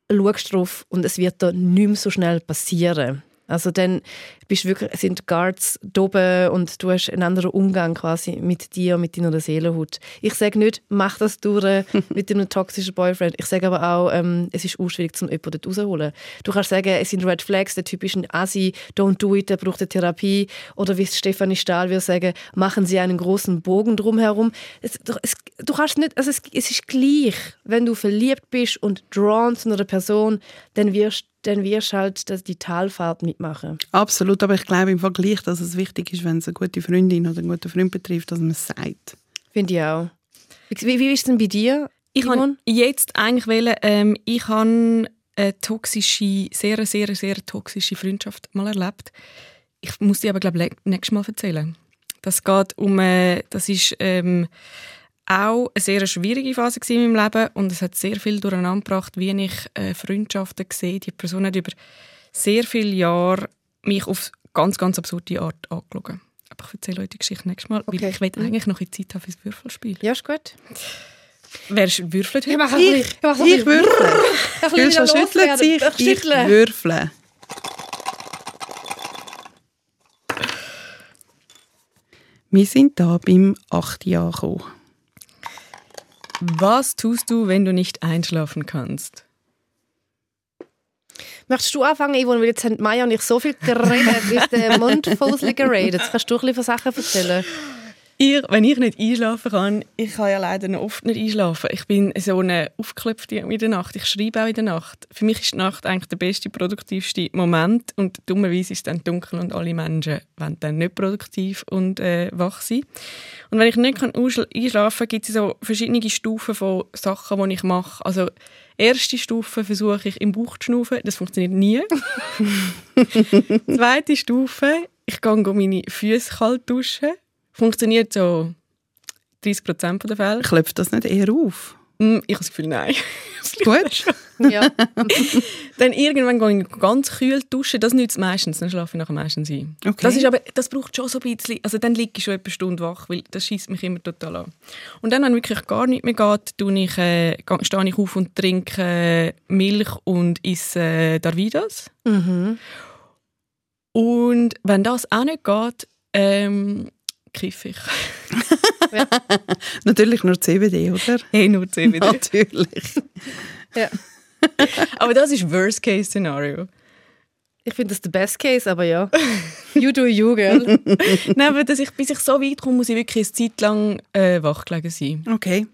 schaust du drauf und es wird da nicht mehr so schnell passieren. Also dann bist du wirklich, sind die Guards oben und du hast einen anderen Umgang quasi mit dir, mit deiner Seelenhaut. Ich sage nicht, mach das durch mit einem toxischen Boyfriend. Ich sage aber auch, ähm, es ist auch schwierig, um jemanden dort rauszuholen. Du kannst sagen, es sind Red Flags, der Typ ist ein Asi, don't do it, der braucht eine Therapie. Oder wie Stefanie Stahl würde sagen, machen Sie einen großen Bogen drumherum. Es, du- es, du kannst nicht, also es, es ist gleich, wenn du verliebt bist und drawn zu einer Person, dann wirst dann wirst du halt das- die Talfahrt mitmachen. Absolut, aber ich glaube im Vergleich, dass es wichtig ist, wenn es eine gute Freundin oder einen guten Freund betrifft, dass man es sagt. Finde ich auch. Wie, wie ist es denn bei dir? Ich Simon? kann jetzt eigentlich wählen, ähm, ich habe eine toxische, sehr, sehr, sehr toxische Freundschaft mal erlebt. Ich muss die aber, glaube ich, nächstes Mal erzählen. Das geht um, äh, das ist ähm, auch eine sehr schwierige Phase in meinem Leben und es hat sehr viel durcheinander gebracht, wie ich äh, Freundschaften sehe. Die Person hat über sehr viele Jahre mich auf ganz, ganz absurde Art angeschaut. Aber ich erzähle euch die Geschichte nächstes Mal, Okay. weil ich will Mhm. eigentlich noch ein Zeit haben fürs Würfelspiel. Ja, ist gut. Wer würfelt heute? mache Ich, ich würfle. Ich Gülscha schüttelt sich, ich würfle. Wir sind da beim 8 Jahr gekommen. Was tust du, wenn du nicht einschlafen kannst? Möchtest du anfangen, Yvonne? Weil jetzt haben Maya und ich so viel geredet, wie der Mund voll geredet. Jetzt kannst du ein bisschen von Sachen erzählen. Ich, wenn ich nicht einschlafen kann, ich kann ja leider oft nicht einschlafen. Ich bin so eine aufgeklopfte in der Nacht. Ich schreibe auch in der Nacht. Für mich ist die Nacht eigentlich der beste, produktivste Moment. Und dummerweise ist es dann dunkel und alle Menschen wollen dann nicht produktiv und äh, wach sein. Und wenn ich nicht kann einschlafen kann, gibt es so verschiedene Stufen von Sachen, die ich mache. Also Erste Stufe versuche ich im Bauch zu schnaufen. Das funktioniert nie. Zweite Stufe, ich gehe meine Füße kalt duschen. Funktioniert so 30 Prozent der Fälle. Klopft das nicht eher auf? Mm, Ich habe das Gefühl, nein. Gut. Ja. Dann irgendwann gehe ich ganz kühl duschen. Das nützt meistens. Dann schlafe ich nachher meistens ein. Okay. Das, ist aber, das braucht schon so ein bisschen. Also dann liege ich schon etwa eine Stunde wach, weil das schießt mich immer total an. Und dann, wenn wirklich gar nichts mehr geht, tue ich, äh, stehe ich auf und trinke Milch und esse äh, Darvidas. Mhm. Und wenn das auch nicht geht, ähm, kiffe ich. Natürlich nur CBD, oder? Hey, nur CBD. Natürlich. ja. aber das ist Worst-Case-Szenario. Ich finde das der Best Case, aber ja. You do you, girl. Nein, aber dass ich, bis ich so weit komme, muss ich wirklich eine Zeit lang äh, wach gelegen sein. Okay.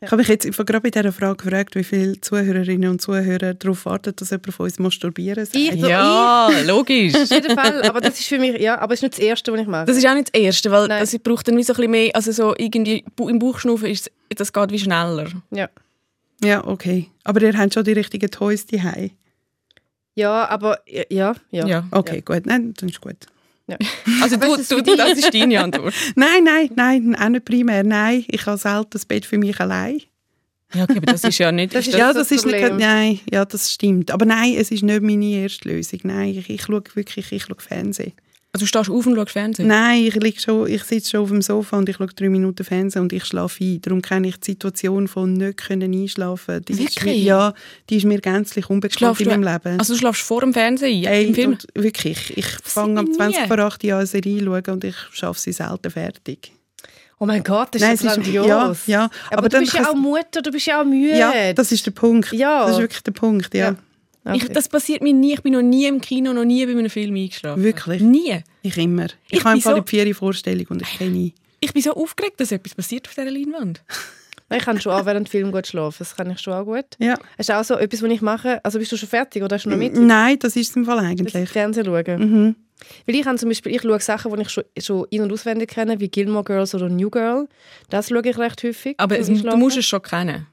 Ich habe mich jetzt gerade bei dieser Frage gefragt, wie viele Zuhörerinnen und Zuhörer darauf warten, dass jemand von uns masturbieren sagt. Ich- Also ja, logisch. Auf jeden Fall. Aber das ist für mich, ja, aber es ist nicht das Erste, was ich mache. Das ist auch nicht das Erste, weil Nein. das braucht dann wie so ein bisschen mehr, also so irgendwie im Bauchschnaufen ist das geht wie schneller. ja. Ja, okay. Aber ihr habt schon die richtigen Toys daheim. ja, aber ja, ja. Ja. Okay, gut. Nein, dann ist gut. Also du, ist du, das ist deine Antwort. Nein, nein, nein, auch nicht primär. Nein, ich habe selten das Bett für mich allein. Ja, okay, aber das ist ja nicht... Das ist ja, so das das ist nicht, nein, ja, das stimmt. Aber nein, es ist nicht meine erste Lösung. Nein, ich, ich schaue wirklich, ich schaue Fernsehen. Also du stehst auf und schaust Fernsehen? Nein, ich, lieg schon, ich sitze schon auf dem Sofa und ich schaue drei Minuten Fernsehen und ich schlafe ein. Darum kenne ich die Situation von nicht können einschlafen. Die Ist mir, Wirklich? ja, die ist mir gänzlich unbekannt Schlafst in du- meinem Leben. Also du schlafst vor dem Fernsehen ein, Ey, im Film? und wirklich, ich fange am nie. 20 vor 8 Uhr an eine Serie schauen und ich schaffe sie selten fertig. Oh mein Gott, das ist Nein, ja grandios. ja, ja, Aber, aber du dann bist ja auch Mutter, du bist ja auch müde. Ja, das ist der Punkt. Ja. Das ist wirklich der Punkt, ja. Ja. Ich, das passiert mir nie. Ich bin noch nie im Kino, noch nie bei einem Film eingeschlafen. Wirklich? Nie. Ich immer. Ich, Ich habe Fall so- die vierte Vorstellung und ich kenne ihn. Ich bin so aufgeregt, dass etwas passiert auf dieser Leinwand. Nein, Ich kann schon auch während dem Film gut schlafen. Das kann ich schon auch gut. Ja. Das ist auch so etwas, was ich mache. Also bist du schon fertig oder hast du noch mit? Nein, das ist es im Fall Das eigentlich. Fernsehen schauen. Mhm. Weil ich habe zum Beispiel, ich schaue Sachen, die ich schon, schon in- und auswendig kenne, wie Gilmore Girls oder New Girl. Das schaue ich recht häufig. Aber es, du musst es schon kennen.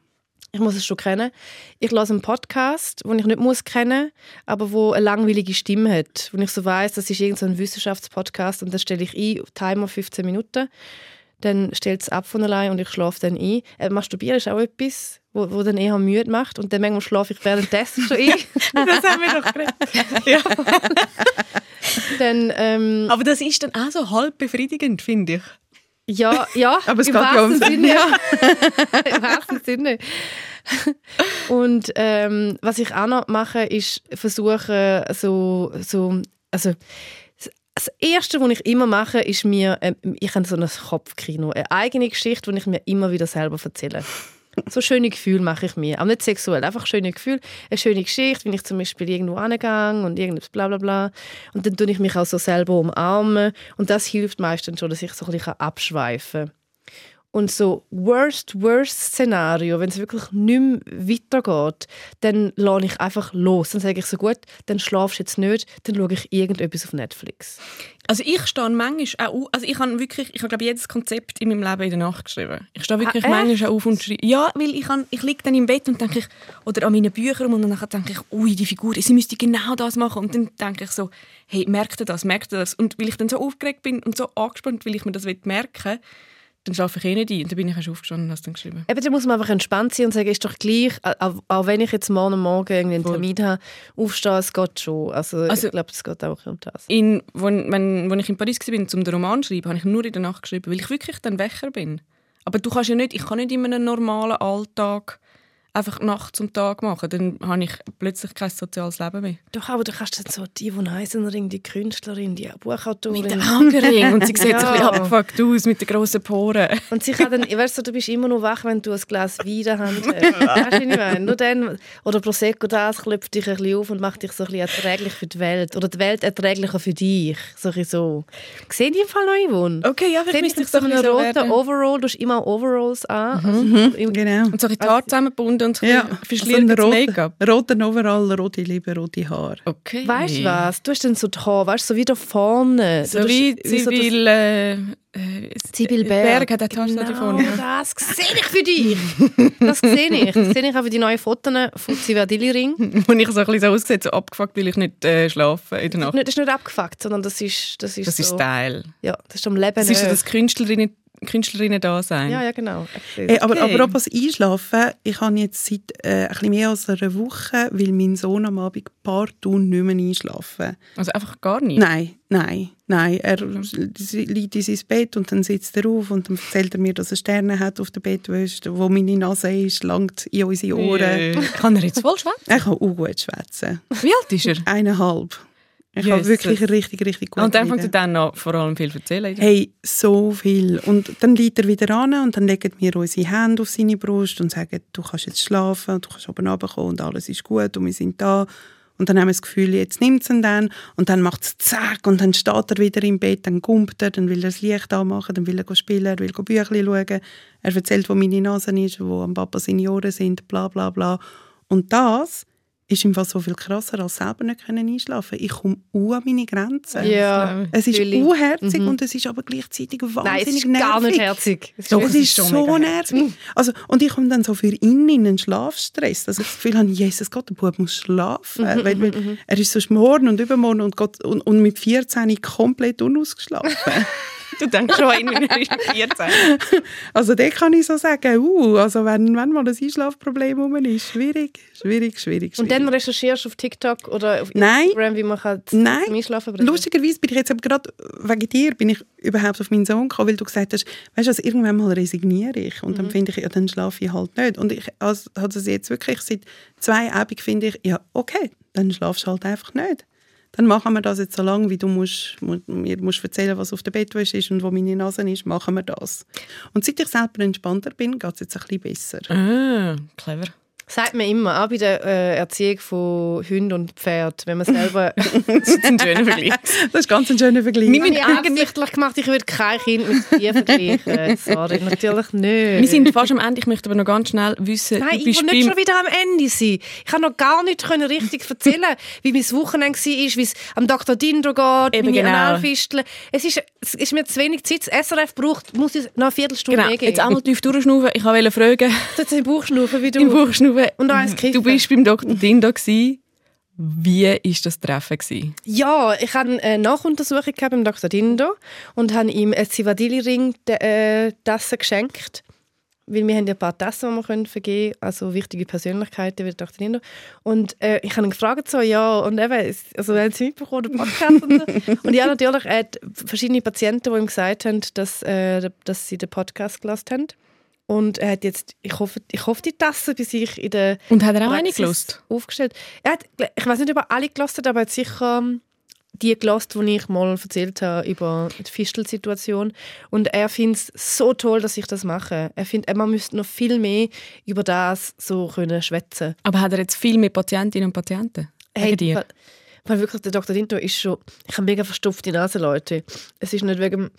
Ich muss es schon kennen. Ich höre einen Podcast, den ich nicht muss kennen aber wo eine langweilige Stimme hat. Wo ich so weiß, das ist irgendein Wissenschaftspodcast und dann stelle ich ein, Timer 15 Minuten. Dann stellt es ab von allein und ich schlafe dann ein. Äh, Masturbieren ist auch etwas, wo, wo dann eher müde macht. Und dann manchmal schlafe ich währenddessen schon ein. Das haben wir doch geredet. ja. dann, ähm, Aber das ist dann auch so halb befriedigend, finde ich. Ja, ja. Aber es im geht ja wahrsten ums- Sinne. Im wahrsten Sinne. Und ähm, was ich auch noch mache, ist versuchen, so, so also das Erste, was ich immer mache, ist mir, ähm, ich habe so ein Kopfkino, eine eigene Geschichte, die ich mir immer wieder selber erzähle. So schöne Gefühle mache ich mir. Auch nicht sexuell, einfach schöne Gefühle. Eine schöne Geschichte, wenn ich zum Beispiel irgendwo angehe und irgendwas bla bla bla. Und dann tue ich mich auch so selber umarmen. Und das hilft meistens schon, dass ich so ein bisschen abschweifen kann. Und so worst, worst Szenario, wenn es wirklich nicht mehr weitergeht, dann lasse ich einfach los. Dann sage ich so, gut, dann schlafst du jetzt nicht, dann schaue ich irgendetwas auf Netflix. Also ich stehe manchmal auch auf, also ich habe wirklich, ich habe glaube jedes Konzept in meinem Leben in der Nacht geschrieben. Ich stehe wirklich Ah, manchmal auch auf und schreibe. Ja, weil ich, habe, ich liege dann im Bett und denke ich, oder an meinen Büchern und dann denke ich, ui, die Figur, sie müsste genau das machen. Und dann denke ich so, hey, merkt ihr das, merkt ihr das? Und weil ich dann so aufgeregt bin und so angespannt, weil ich mir das merken will, dann schlafe ich eh nicht ein. Und dann bin ich erst aufgestanden und habe es dann geschrieben. Eben, da muss man einfach entspannt sein und sagen, ist doch gleich, auch, auch wenn ich jetzt morgen Morgen irgendwie einen Voll. Termin habe, aufstehen, es geht schon. Also, Also- ich glaube, es geht auch um das. In, wo, wenn, wo ich in Paris war, um den Roman zu schreiben, habe ich nur in der Nacht geschrieben, weil ich wirklich dann Wächer bin. Aber du kannst ja nicht, ich kann nicht in einem normalen Alltag einfach Nacht zum Tag machen. Dann habe ich plötzlich kein soziales Leben mehr. Doch, aber du kannst dann so die von Eisenring, die Künstlerin, die Buchautorin. Mit dem Augenring und sie sieht so ein Ja. bisschen abgefuckt aus mit den grossen Poren. Und sie kann dann, weißt du, du bist immer noch wach, wenn du ein Glas Wein in der Hand hast. Weißt du, ich meine? Nur dann, oder Prosecco, das klopft dich ein bisschen auf und macht dich so ein bisschen erträglich für die Welt. Oder die Welt erträglicher für dich. So ein so. Sehen die im Fall noch Yvonne? Okay, ja, Sehe ich müsste mit so ein bisschen roten werden. Overall, du hast immer Overalls an. Also, im- Genau. Und so ein bisschen die Haare zusammengebunden und Ja, verschliertes so ein Make-up. roter Overall, rote Liebe, rote Haare. Okay. Weißt du was? Du hast dann so die Haare, weißt du, so wie da vorne. So Du wie Sibyl... Äh, äh, Berg Berg. hat genau, davon. Ja. das sehe ich für dich. Das sehe ich. Das sehe ich auch für die neuen Fotos von Zivadili Ring. Wo ich so ein bisschen so ausgesehen, so abgefuckt, weil ich nicht äh, schlafe in der Das Nacht. ist nicht- das ist nicht abgefuckt, sondern das ist, das ist Das ist so, Style. Ja, das ist am Leben. Das ist so das Künstlerinnen, Künstlerinnen da sein. ja, ja, genau. Hey, aber, Okay. aber apropos Einschlafen, ich habe jetzt seit äh, ein bisschen mehr als einer Woche, weil mein Sohn am Abend partout nicht mehr einschlafen. Also einfach gar nicht. Nein, nein, nein. Er liegt in sein Bett und dann sitzt er auf und dann erzählt er mir, dass er Sterne hat auf der Bettwäsche, wo meine Nase ist, langt in unsere Ohren. Äh, Kann er jetzt voll schwätzen? Er kann auch gut schwätzen. Wie alt ist er? Eineinhalb. Ich Jesus. habe wirklich richtig, richtig gut Und dann fängt er dann noch vor allem viel zu erzählen. Hey, so viel. Und dann liegt er wieder an und dann legen wir unsere Hände auf seine Brust und sagen, du kannst jetzt schlafen und du kannst oben runterkommen und alles ist gut und wir sind da. Und dann haben wir das Gefühl, jetzt nimmt es ihn dann und dann macht es zack und dann steht er wieder im Bett, dann gumpt er, dann will er das Licht anmachen, dann will er spielen, er will Büchlein schauen. Er erzählt, wo meine Nase ist, wo am Papa seine Ohren sind, bla bla bla. Und das ist im Fall so viel krasser, als selber nicht können einschlafen Ich komme an meine Grenzen. Ja, Es ist unherzig Mhm. und es ist aber gleichzeitig wahnsinnig Nein, es ist nervig. gar nicht herzig. Es ist Doch, Es ist so nervig. Also, und ich komme dann so für ihn in einen Schlafstress, dass ich das Gefühl habe, Jesus Gott, der Bub muss schlafen. Mhm, weil, weil er ist sonst morgen und übermorgen und, Gott, und, und mit 14 komplett unausgeschlafen. Du denkst schon an ihn, wenn er ist mit 14. also da kann ich so sagen, uh, also wenn, wenn mal ein Einschlafproblem rum ist, schwierig, schwierig, schwierig, schwierig. Und dann recherchierst du auf TikTok oder auf Nein. Instagram, wie man kann Nein. zum Einschlafen bringen Lustigerweise bin ich jetzt aber gerade wegen dir bin ich überhaupt auf meinen Sohn gekommen, weil du gesagt hast, weißt du, also irgendwann mal resigniere ich und Mhm. dann finde ich, ja, dann schlafe ich halt nicht. Und ich also, also jetzt wirklich seit zwei Abend finde ich, ja, okay, dann schlafst du halt einfach nicht. Dann machen wir das jetzt so lange, wie du musst, mu- mir musst erzählen, was auf der Bettwäsche ist und wo meine Nase ist, machen wir das. Und seit ich selber entspannter bin, geht es jetzt ein bisschen besser. Ah, clever. Sagt man immer, auch bei der äh, Erziehung von Hund und Pferd, wenn man selber... Das ist ein schöner Vergleich. Das ist ganz ein schöner Vergleich. Wir habe eigentlich- absichtlich gemacht, ich würde kein Kind mit dir vergleichen. Sorry, natürlich nicht. Wir sind fast am Ende. Ich möchte aber noch ganz schnell wissen, Nein, du ich will nicht schon wieder am Ende sein. Ich kann noch gar nicht können richtig erzählen, wie mein Wochenende war, wie es am Dr. Dindo geht, Eben meine genau. Analfisteln. Es ist, es ist mir zu wenig Zeit. Das SRF braucht, muss ich noch eine Viertelstunde Genau, mehr geben. jetzt einmal tief durchschnaufen. Ich wollte fragen, Jetzt im Bauchschnaufen wie du. im Buchschnaufen. Und auch kiffen. Du bist beim Dr. Dindo gsi. Wie war das Treffen? Gewesen? Ja, ich hatte eine Nachuntersuchung beim Dr. Dindo und habe ihm eine Zivadili-Ring äh, Tasse geschenkt. Weil wir haben ja ein paar Tassen, die wir können vergeben können, also wichtige Persönlichkeiten wie der Dr. Dindo. Und äh, ich habe ihn gefragt, so, ja, und eben, also haben Sie mitbekommen, den Podcast und so. Und ja, natürlich, er hat verschiedene Patienten, die ihm gesagt haben, dass, äh, dass sie den Podcast gelassen haben. Und er hat jetzt, ich hoffe, ich hoffe die Tasse bei sich in der Und hat er auch eine gelost? aufgestellt. Er hat, ich weiß nicht, ob er alle gelost hat, aber er hat sicher die gelost, die ich mal erzählt habe über die Fischl-Situation. Und er findet es so toll, dass ich das mache. Er findet, man müsste noch viel mehr über das so können schwätzen. Aber hat er jetzt viel mehr Patientinnen und Patienten? Wegen dir? weil, weil wirklich der Dr. Dinto ist schon, ich habe mega verstopfte Nase, Leute. Es ist nicht wegen,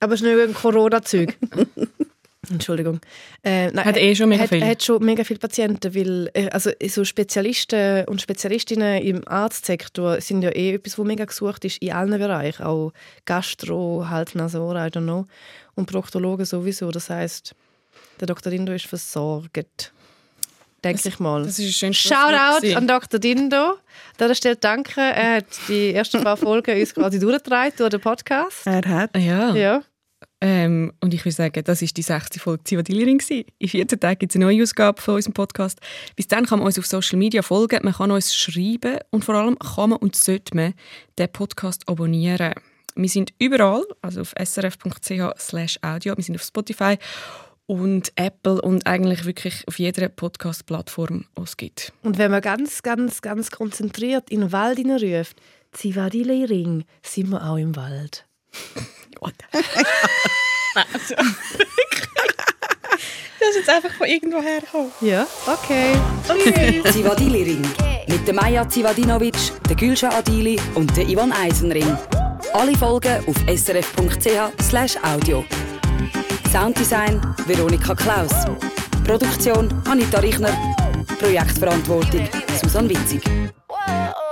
aber es ist nicht wegen Corona-Zeug. Entschuldigung. Äh, nein, Hat eh schon mega er hat, viel. Er hat schon mega viele Patienten, weil äh, also so Spezialisten und Spezialistinnen im Arztsektor sind ja eh etwas, was mega gesucht ist in allen Bereichen, auch Gastro, Hals, Nase, Ohren, I don't know. Und Proktologen sowieso. Das heißt, der Dr. Dindo ist versorgt. Denke ich mal. Das ist ein schönes Shoutout an Dr. Dindo. An dieser Stelle danke. Er hat die ersten paar Folgen uns quasi durchgetragen durch den Podcast. Er hat. Ja. Ja. Ähm, und ich würde sagen, das war die 60. Folge Zivadillerin. In 14 Tagen gibt es eine neue Ausgabe von unserem Podcast. Bis dann kann man uns auf Social Media folgen, man kann uns schreiben und vor allem kann man und sollte man den Podcast abonnieren. Wir sind überall, also auf srf.ch audio, wir sind auf Spotify und Apple und eigentlich wirklich auf jeder Podcast-Plattform, die es gibt. Und wenn man ganz, ganz, ganz konzentriert in den Wald hineinruft, Zivadili Ring, sind wir auch im Wald. Das ist jetzt einfach von irgendwo hergekommen. Ja, okay. Zivadili Ring. Mit der Maja Zivadinovic, der Gülscha Adili und der Ivan Eisenring. Alle Folgen auf srf.ch audio. Sounddesign Veronika Klaus. Produktion Anita Richner. Projektverantwortung Susanne Witzig. Whoa.